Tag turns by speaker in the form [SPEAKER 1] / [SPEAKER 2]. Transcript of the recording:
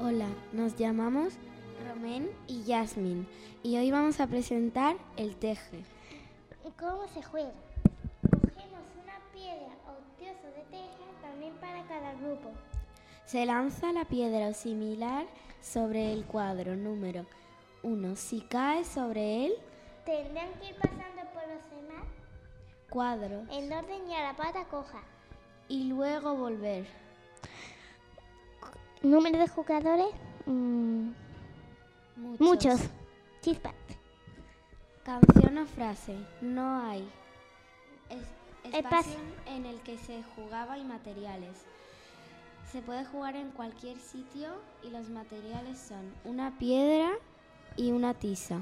[SPEAKER 1] Hola, nos llamamos Romén y Yasmin y hoy vamos a presentar el teje.
[SPEAKER 2] ¿Cómo se juega? Cogemos una piedra o trozo de teja también para cada grupo.
[SPEAKER 1] Se lanza la piedra o similar sobre el cuadro número 1. Si cae sobre él,
[SPEAKER 2] Tendrán que ir pasando por los demás
[SPEAKER 1] cuadro
[SPEAKER 2] en orden y a la pata coja.
[SPEAKER 1] y luego volver.
[SPEAKER 2] ¿Número de jugadores? Mm, muchos. Chispas.
[SPEAKER 1] Canción o frase. No hay. Es-
[SPEAKER 2] Espacio.
[SPEAKER 1] espacio en el que se jugaba y materiales. Se puede jugar en cualquier sitio y los materiales son una piedra y una tiza.